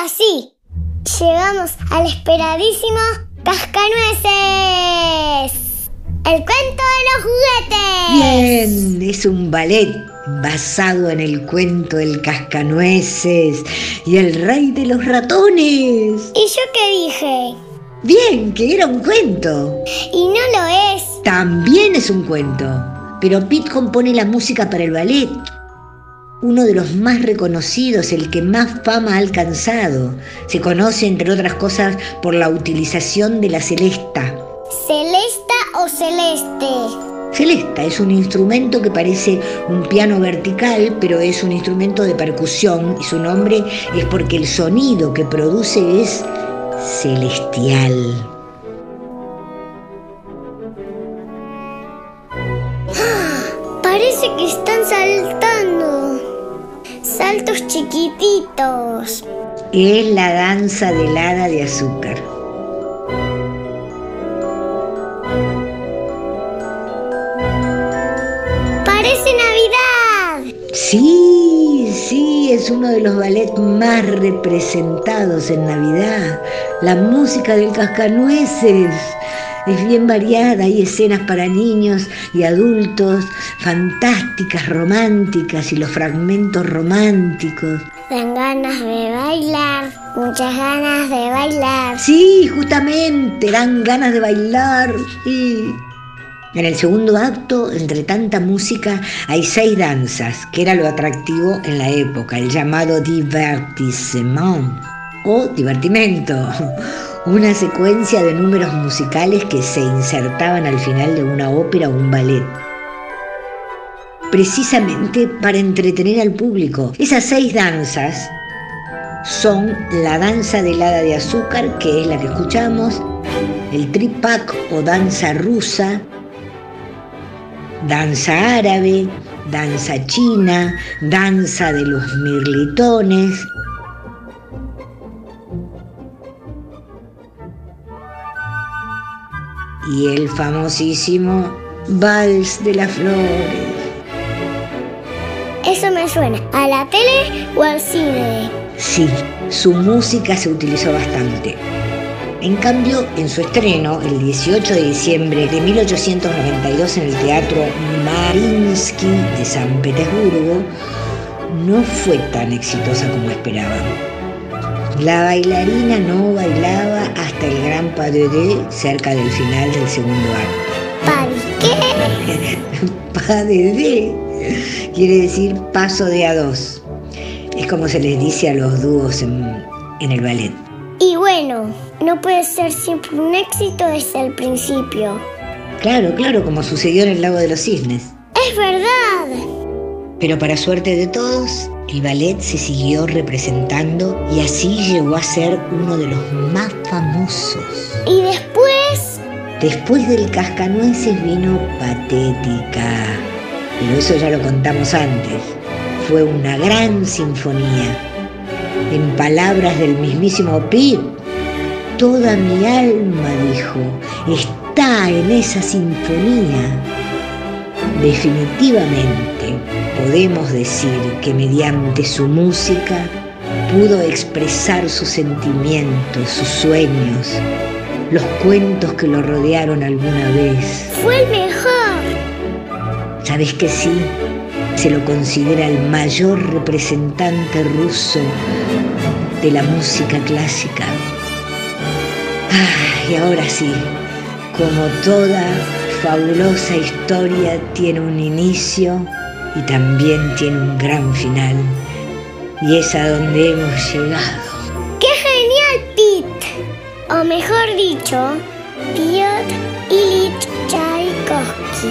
ahora sí, llegamos al esperadísimo Cascanueces. El cuento de los juguetes. Bien, es un ballet basado en el cuento del cascanueces y el rey de los ratones. ¿Y yo qué dije? Bien, que era un cuento. Y no lo es. También es un cuento, pero Pete compone la música para el ballet. Uno de los más reconocidos, el que más fama ha alcanzado. Se conoce, entre otras cosas, por la utilización de la celesta. ¿Celesta o celeste? Celesta es un instrumento que parece un piano vertical, pero es un instrumento de percusión y su nombre es porque el sonido que produce es celestial. Parece que están saltando. Saltos chiquititos. Es la danza del hada de azúcar. ¡Parece Navidad! Sí, sí, es uno de los ballets más representados en Navidad. La música del cascanueces es bien variada, hay escenas para niños y adultos, fantásticas, románticas y los fragmentos románticos. Dan ganas de bailar, muchas ganas de bailar. Sí, justamente, dan ganas de bailar, sí. En el segundo acto, entre tanta música, hay seis danzas, que era lo atractivo en la época, el llamado divertissement o divertimento, una secuencia de números musicales que se insertaban al final de una ópera o un ballet. Precisamente para entretener al público. Esas seis danzas son la danza del hada de azúcar, que es la que escuchamos, el tripak o danza rusa, danza árabe, danza china, danza de los mirlitones. Y el famosísimo Vals de las Flores. Eso me suena a la tele o al cine. Sí, su música se utilizó bastante. En cambio, en su estreno, el 18 de diciembre de 1892 en el Teatro Mariinsky de San Petersburgo, no fue tan exitosa como esperaban. La bailarina no bailaba hasta el gran pas de cerca del final del segundo acto. ¿Para qué? pas de quiere decir paso de a dos. Es como se les dice a los dúos en, en el ballet. Y bueno, no puede ser siempre un éxito desde el principio. Claro, claro, como sucedió en el lago de los cisnes. Es verdad. Pero para suerte de todos, el ballet se siguió representando y así llegó a ser uno de los más famosos. ¿Y después? Después del cascanueces vino Patética. Pero eso ya lo contamos antes. Fue una gran sinfonía. En palabras del mismísimo Pip, toda mi alma, dijo, está en esa sinfonía. Definitivamente podemos decir que mediante su música pudo expresar sus sentimientos, sus sueños, los cuentos que lo rodearon alguna vez. Fue el mejor. ¿Sabes que sí? Se lo considera el mayor representante ruso de la música clásica. Ah, y ahora sí, como toda fabulosa historia tiene un inicio y también tiene un gran final. Y es a donde hemos llegado. ¡Qué genial, Pete! O mejor dicho, Piotr Ilich Tchaikovsky.